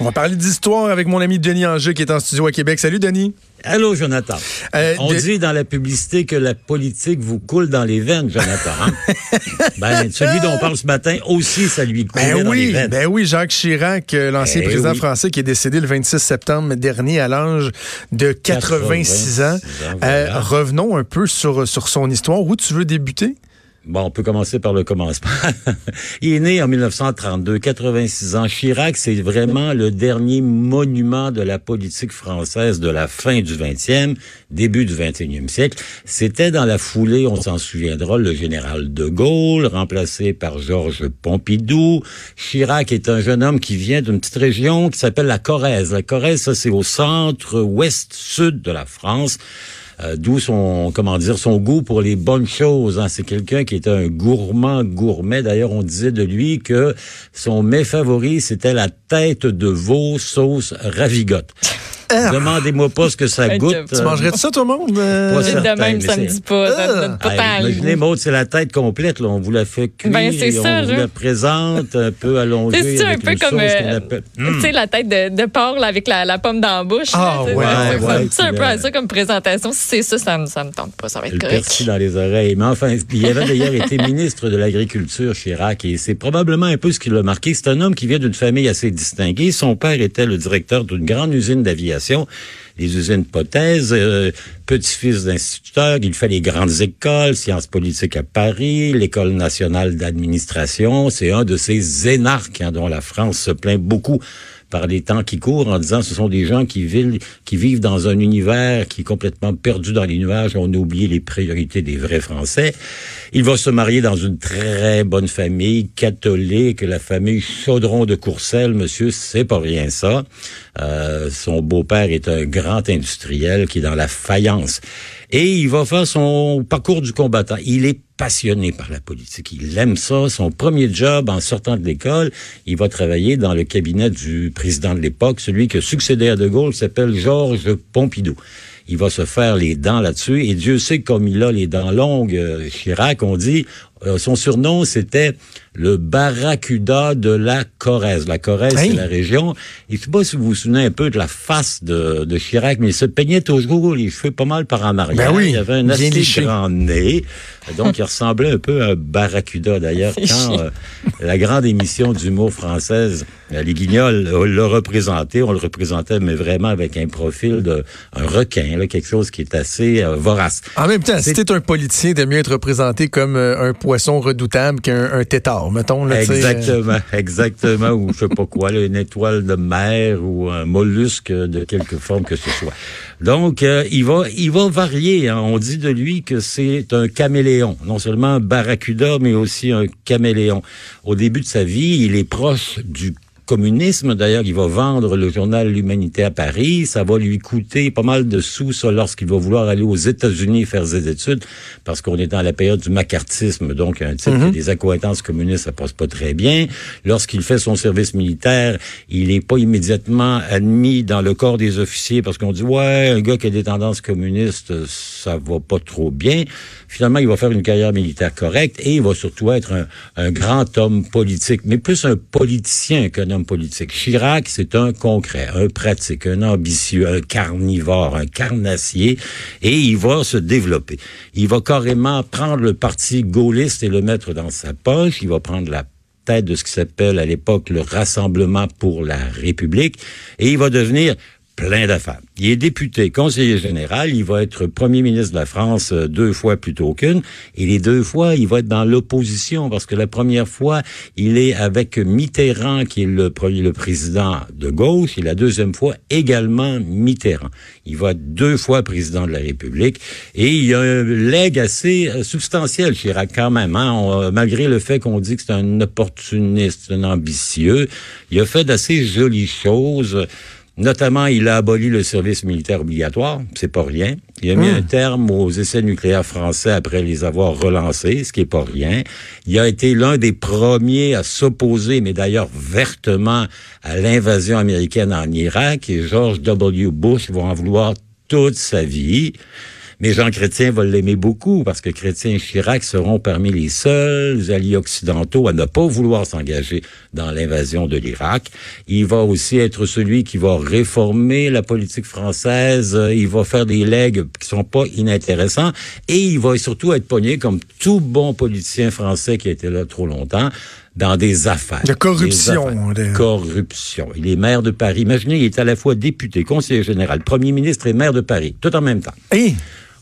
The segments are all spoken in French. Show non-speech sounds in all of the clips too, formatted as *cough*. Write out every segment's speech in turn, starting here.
On va parler d'histoire avec mon ami Denis Angers qui est en studio à Québec. Salut Denis. Allô, Jonathan. Euh, On dit dans la publicité que la politique vous coule dans les veines, Jonathan. Hein? *laughs* ben, celui dont on parle ce matin aussi, ça lui coule ben dans oui, les veines. Ben oui, Jacques Chirac, euh, l'ancien Ben président oui. français qui est décédé le 26 septembre dernier à l'âge de 86 ans. 86 ans, Euh, voilà. revenons un peu sur, sur son histoire. Où tu veux débuter? Bon, on peut commencer par le commencement. *laughs* Il est né en 1932, 86 ans. Chirac, c'est vraiment le dernier monument de la politique française de la fin du 20e, début du 21e siècle. C'était dans la foulée, on s'en souviendra, le général de Gaulle, remplacé par Georges Pompidou. Chirac est un jeune homme qui vient d'une petite région qui s'appelle la Corrèze. La Corrèze, ça, c'est au centre, ouest, sud de la France. Euh, D'où son, comment dire, son goût pour les bonnes choses. hein. C'est quelqu'un qui était un gourmand gourmet. D'ailleurs, on disait de lui que son mets favori, c'était la tête de veau sauce ravigote. Ah! Demandez-moi pas ce que ça goûte. Tu euh, mangerais de ça, tout le monde? Euh, Pas certain, de même, ça me dit pas. Ça me le imaginez. Maud, c'est la tête complète. Là. On vous la fait cuire, Ben, c'est et ça, on vous là. la présente un peu allongée C'est ça, un peu comme euh, appelle... tu sais la tête de, de porc là, avec la, la pomme dans la bouche. Ah, là, tu ouais, ouais, C'est un peu à le- ça comme présentation. Si c'est ça, ça me, ça me tente pas. Ça va être le correct. persil dans les oreilles. Mais enfin, il avait d'ailleurs été *laughs* ministre de l'Agriculture, Chirac, et c'est probablement un peu ce qui l'a marqué. C'est un homme qui vient d'une famille assez distinguée. Son père était le directeur d'une grande usine d'aviation, les usines Pothèse, euh, petit-fils d'instituteur. Il fait les grandes écoles, sciences politiques à Paris, l'École nationale d'administration. C'est un de ces énarques hein, dont la France se plaint beaucoup par les temps qui courent en disant ce sont des gens qui vivent, qui vivent dans un univers qui est complètement perdu dans les nuages. On a oublié les priorités des vrais Français. Il va se marier dans une très bonne famille catholique, la famille Chaudron de Courcelles. Monsieur, c'est pas rien ça. Euh, son beau-père est un grand industriel qui est dans la faïence. Et il va faire son parcours du combattant. Il est passionné par la politique. Il aime ça. Son premier job en sortant de l'école, il va travailler dans le cabinet du président de l'époque, celui qui a à De Gaulle, s'appelle Georges Pompidou. Il va se faire les dents là-dessus. Et Dieu sait comme il a les dents longues, euh, Chirac, on dit, euh, son surnom, c'était le barracuda de la Corrèze. La Corrèze, c'est la région. Et je sais pas si vous vous souvenez un peu de la face de, de Chirac, mais il se peignait toujours les cheveux pas mal par en arrière. Ben oui, il avait un assez liché. grand nez. Donc, il ressemblait un peu à un barracuda. D'ailleurs, quand euh, la grande émission d'humour française, Les Guignols, l'a représenté, on le représentait, mais vraiment avec un profil de un requin, là, quelque chose qui est assez euh, vorace. En même temps, si t'es un politicien, t'aimes mieux être représenté comme euh, un poisson redoutable qu'un un tétard, mettons. Là, euh, Exactement, *laughs* exactement, ou je sais pas quoi, là, une étoile de mer ou un mollusque de quelque forme que ce soit. Donc, euh, il va, il va varier. hein. On dit de lui que c'est un caméléon, non seulement un barracuda, mais aussi un caméléon. Au début de sa vie, il est proche du communisme. D'ailleurs, il va vendre le journal L'Humanité à Paris. Ça va lui coûter pas mal de sous, ça, lorsqu'il va vouloir aller aux États-Unis faire ses études, parce qu'on est dans la période du macartisme. Donc, un type qui a des accointances communistes, ça passe pas très bien. Lorsqu'il fait son service militaire, il est pas immédiatement admis dans le corps des officiers parce qu'on dit, ouais, un gars qui a des tendances communistes, ça va pas trop bien. Finalement, il va faire une carrière militaire correcte et il va surtout être un, un grand homme politique, mais plus un politicien qu'un politique. Chirac, c'est un concret, un pratique, un ambitieux, un carnivore, un carnassier, et il va se développer. Il va carrément prendre le parti gaulliste et le mettre dans sa poche. Il va prendre la tête de ce qui s'appelle à l'époque le Rassemblement pour la République, et il va devenir plein d'affaires. Il est député, conseiller général, il va être premier ministre de la France euh, deux fois plutôt qu'une, et les deux fois, il va être dans l'opposition, parce que la première fois, il est avec Mitterrand, qui est le, le président de gauche, et la deuxième fois, également Mitterrand. Il va être deux fois président de la République, et il y a un leg assez euh, substantiel, Chirac, quand même, hein. Euh, malgré le fait qu'on dit que c'est un opportuniste, un ambitieux, il a fait d'assez jolies choses. Notamment, il a aboli le service militaire obligatoire, c'est pas rien. Il a mis un terme aux essais nucléaires français après les avoir relancés, ce qui est pas rien. Il a été l'un des premiers à s'opposer, mais d'ailleurs vertement, à l'invasion américaine en Irak. Et George W. Bush va en vouloir toute sa vie. Mais Jean Chrétien va l'aimer beaucoup parce que Chrétien et Chirac seront parmi les seuls alliés occidentaux à ne pas vouloir s'engager dans l'invasion de l'Irak. Il va aussi être celui qui va réformer la politique française. Il va faire des legs qui sont pas inintéressants et il va surtout être pogné comme tout bon politicien français qui a été là trop longtemps dans des affaires. De corruption. De corruption. Il est maire de Paris. Imaginez, il est à la fois député, conseiller général, premier ministre et maire de Paris, tout en même temps. Et?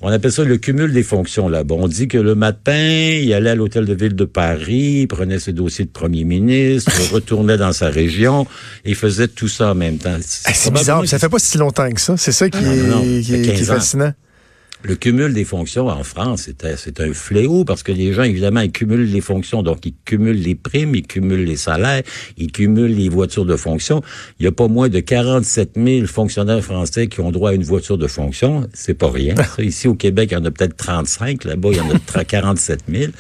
On appelle ça le cumul des fonctions là-bas. On dit que le matin, il allait à l'hôtel de ville de Paris, prenait ses dossiers de premier ministre, retournait dans sa région et faisait tout ça en même temps. C'est bizarre, ça fait pas si longtemps que ça. C'est ça qui, est, qui est fascinant le cumul des fonctions en France, c'est un fléau parce que les gens, évidemment, ils cumulent les fonctions. Donc, ils cumulent les primes, ils cumulent les salaires, ils cumulent les voitures de fonction. Il y a pas moins de 47 000 fonctionnaires français qui ont droit à une voiture de fonction. C'est pas rien. *laughs* Ici, au Québec, il y en a peut-être 35. Là-bas, il y en a 47 000.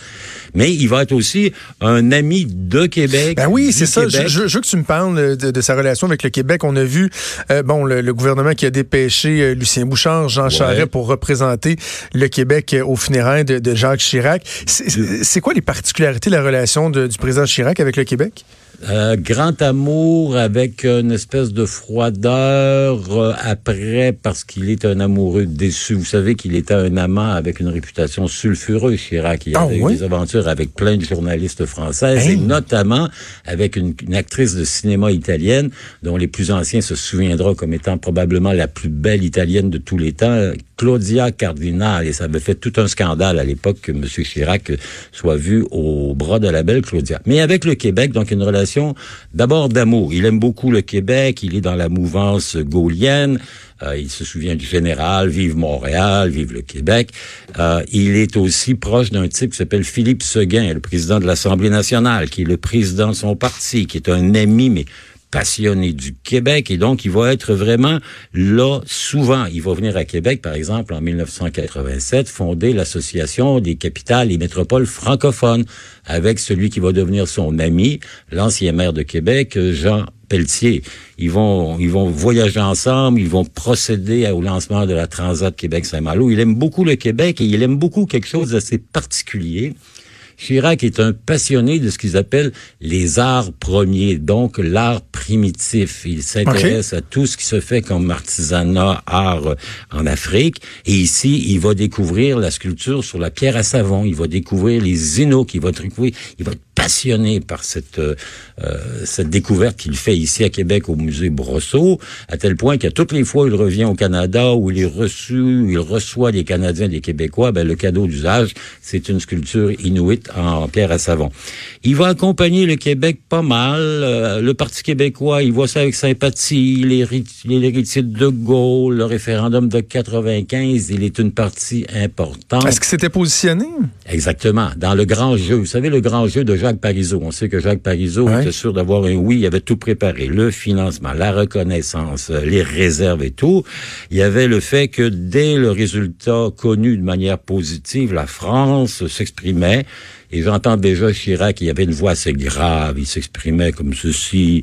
Mais il va être aussi un ami de Québec. Ben oui, c'est ça. Je, je, veux que tu me parles de, sa relation avec le Québec. On a vu, euh, bon, le, gouvernement qui a dépêché euh, Lucien Bouchard, Jean Charest pour représenter le Québec au funérailles de, Jacques Chirac. C'est quoi les particularités de la relation du président Chirac avec le Québec? Euh, grand amour avec une espèce de froideur euh, après parce qu'il est un amoureux déçu. Vous savez qu'il était un amant avec une réputation sulfureuse, Chirac. Il ah avait eu des aventures avec plein de journalistes françaises et notamment avec une, actrice de cinéma italienne dont les plus anciens se souviendront comme étant probablement la plus belle italienne de tous les temps, Claudia Cardinal. Et ça avait fait tout un scandale à l'époque que M. Chirac soit vu au bras de la belle Claudia. Mais avec le Québec, donc une relation d'abord d'amour. Il aime beaucoup le Québec, il est dans la mouvance gaulienne. Euh, il se souvient du général, vive Montréal, vive le Québec. Euh, il est aussi proche d'un type qui s'appelle Philippe Seguin, le président de l'Assemblée nationale, qui est le président de son parti, qui est un ami, mais passionné du Québec et donc il va être vraiment là souvent. Il va venir à Québec, par exemple, en 1987, fonder l'association des capitales et métropoles francophones avec celui qui va devenir son ami, l'ancien maire de Québec, Jean Pelletier. Ils vont, ils vont voyager ensemble, ils vont procéder au lancement de la Transat Québec-Saint-Malo. Il aime beaucoup le Québec et il aime beaucoup quelque chose d'assez particulier Chirac est un passionné de ce qu'ils appellent les arts premiers, donc l'art primitif. Il s'intéresse à tout ce qui se fait comme artisanat, art en Afrique. Et ici, il va découvrir la sculpture sur la pierre à savon. Il va découvrir les innocs. Il va découvrir, il va passionné par cette euh, cette découverte qu'il fait ici à Québec au musée Brosseau, à tel point qu'à toutes les fois où il revient au Canada, où il est reçu, où il reçoit des Canadiens, des Québécois, ben, le cadeau d'usage, c'est une sculpture inuite en pierre à savon. Il va accompagner le Québec pas mal. Euh, le Parti québécois, il voit ça avec sympathie. L'héritier de Gaulle, le référendum de 95, il est une partie importante. Est-ce que c'était positionné? Exactement. Dans le grand jeu. Vous savez, le grand jeu de Jacques Parizeau. On sait que Jacques Parizeau était sûr d'avoir un oui. Il avait tout préparé. Le financement, la reconnaissance, euh, les réserves et tout. Il y avait le fait que dès le résultat connu de manière positive, la France s'exprimait. Et j'entends déjà Chirac, il y avait une voix assez grave. Il s'exprimait comme ceci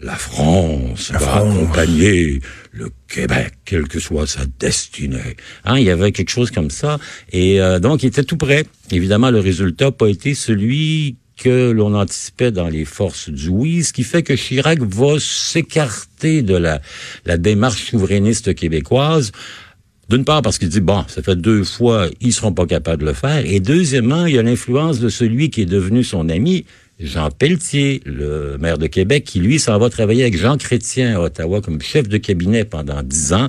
la France va accompagner le Québec, quelle que soit sa destinée. Hein, il y avait quelque chose comme ça. Et euh, donc, il était tout prêt. Évidemment, le résultat n'a pas été celui que l'on anticipait dans les forces du oui, ce qui fait que Chirac va s'écarter de la, la démarche souverainiste québécoise. D'une part parce qu'il dit, bon, ça fait deux fois, ils seront pas capables de le faire. Et deuxièmement, il y a l'influence de celui qui est devenu son ami, Jean Pelletier, le maire de Québec, qui lui s'en va travailler avec Jean Chrétien à Ottawa comme chef de cabinet pendant dix ans.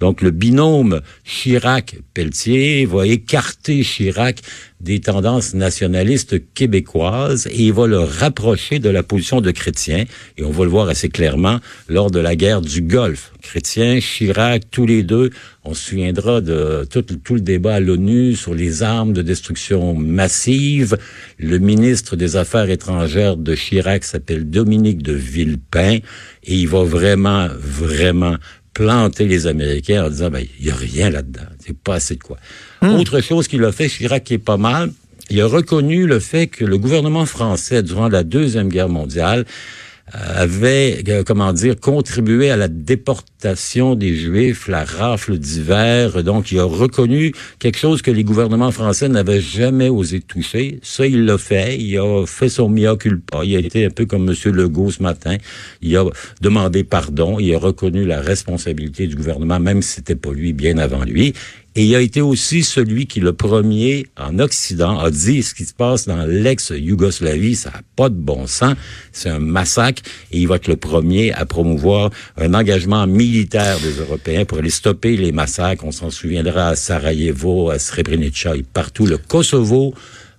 Donc le binôme Chirac-Pelletier va écarter Chirac des tendances nationalistes québécoises et il va le rapprocher de la position de Chrétien. Et on va le voir assez clairement lors de la guerre du Golfe. Chrétien, Chirac, tous les deux, on se souviendra de tout, tout le débat à l'ONU sur les armes de destruction massive. Le ministre des Affaires étrangères de Chirac s'appelle Dominique de Villepin et il va vraiment, vraiment planter les Américains en disant, ben, il n'y a rien là-dedans. C'est pas assez de quoi. Hmm. Autre chose qu'il a fait, Chirac qui est pas mal, il a reconnu le fait que le gouvernement français, durant la Deuxième Guerre mondiale, avait, euh, comment dire, contribué à la déportation des Juifs, la rafle d'hiver. Donc, il a reconnu quelque chose que les gouvernements français n'avaient jamais osé toucher. Ça, il l'a fait. Il a fait son mea culpa. Il a été un peu comme M. Legault ce matin. Il a demandé pardon. Il a reconnu la responsabilité du gouvernement, même si c'était pas lui, bien avant lui. Et il a été aussi celui qui, le premier en Occident, a dit ce qui se passe dans l'ex-Yougoslavie, ça n'a pas de bon sens, c'est un massacre, et il va être le premier à promouvoir un engagement militaire des Européens pour aller stopper les massacres. On s'en souviendra à Sarajevo, à Srebrenica et partout. Le Kosovo,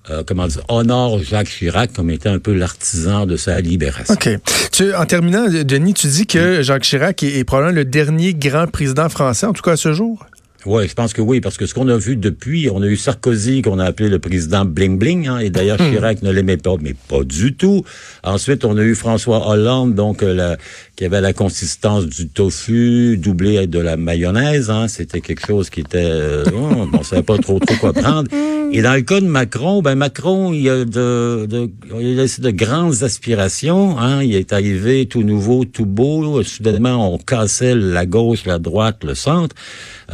euh, comment dire, honore Jacques Chirac comme étant un peu l'artisan de sa libération. OK. Tu, en terminant, Denis, tu dis que Jacques Chirac est, est probablement le dernier grand président français, en tout cas à ce jour? Oui, je pense que oui, parce que ce qu'on a vu depuis, on a eu Sarkozy qu'on a appelé le président bling bling, hein, et d'ailleurs hmm. Chirac ne l'aimait pas, mais pas du tout. Ensuite, on a eu François Hollande, donc euh, la, qui avait la consistance du tofu doublé de la mayonnaise. Hein, C'était quelque chose qui était, euh, oh, on ne savait pas trop trop quoi prendre. Et dans le cas de Macron, ben Macron, il a de, de, il a de grandes aspirations. Hein, il est arrivé tout nouveau, tout beau. Soudainement, on cassait la gauche, la droite, le centre.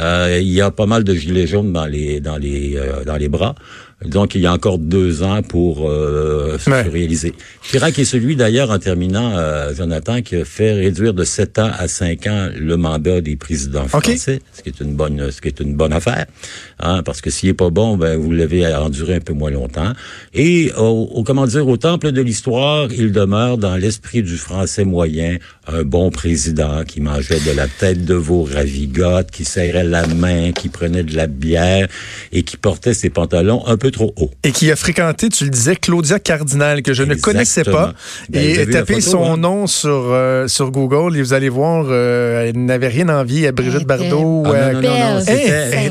Euh, il y a pas mal de gilets jaunes dans les dans les euh, dans les bras. Donc, il y a encore deux ans pour euh, se réaliser. Chirac est celui, d'ailleurs, en terminant, euh, Jonathan, qui a fait réduire de sept ans à cinq ans le mandat des présidents français, ce qui est une bonne, ce qui est une bonne affaire, hein, parce que s'il est pas bon, ben vous l'avez enduré un peu moins longtemps. Et au, au comment dire, au temple de l'histoire, il demeure dans l'esprit du français moyen un bon président qui mangeait de la tête de veau ravigote, qui serrait la main, qui prenait de la bière et qui portait ses pantalons un peu trop haut. Et qui a fréquenté, tu le disais, Claudia Cardinal, que je ne connaissais pas. Ben, et tapé son hein? nom sur, euh, sur Google et vous allez voir, euh, elle n'avait rien envie à Brigitte Bardot. Ah, non, non, non,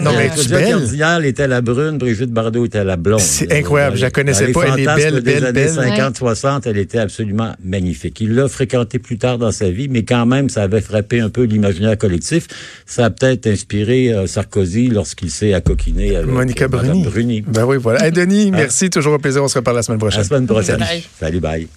non, non, mais Claudia Cardinal était la brune, Brigitte Bardot était la blonde. C'est incroyable, je la connaissais pas. Elle est belle, belle, des années 50-60, elle était absolument magnifique. Il l'a fréquenté plus tard dans sa vie, mais quand même, ça avait frappé un peu l'imaginaire collectif. Ça a peut-être inspiré euh, Sarkozy lorsqu'il s'est accoquiné avec Monica Bruni. Bruni. Ben oui, voilà. Denis, merci. Toujours un plaisir. On se reparle la semaine prochaine. La semaine prochaine. Salut, bye.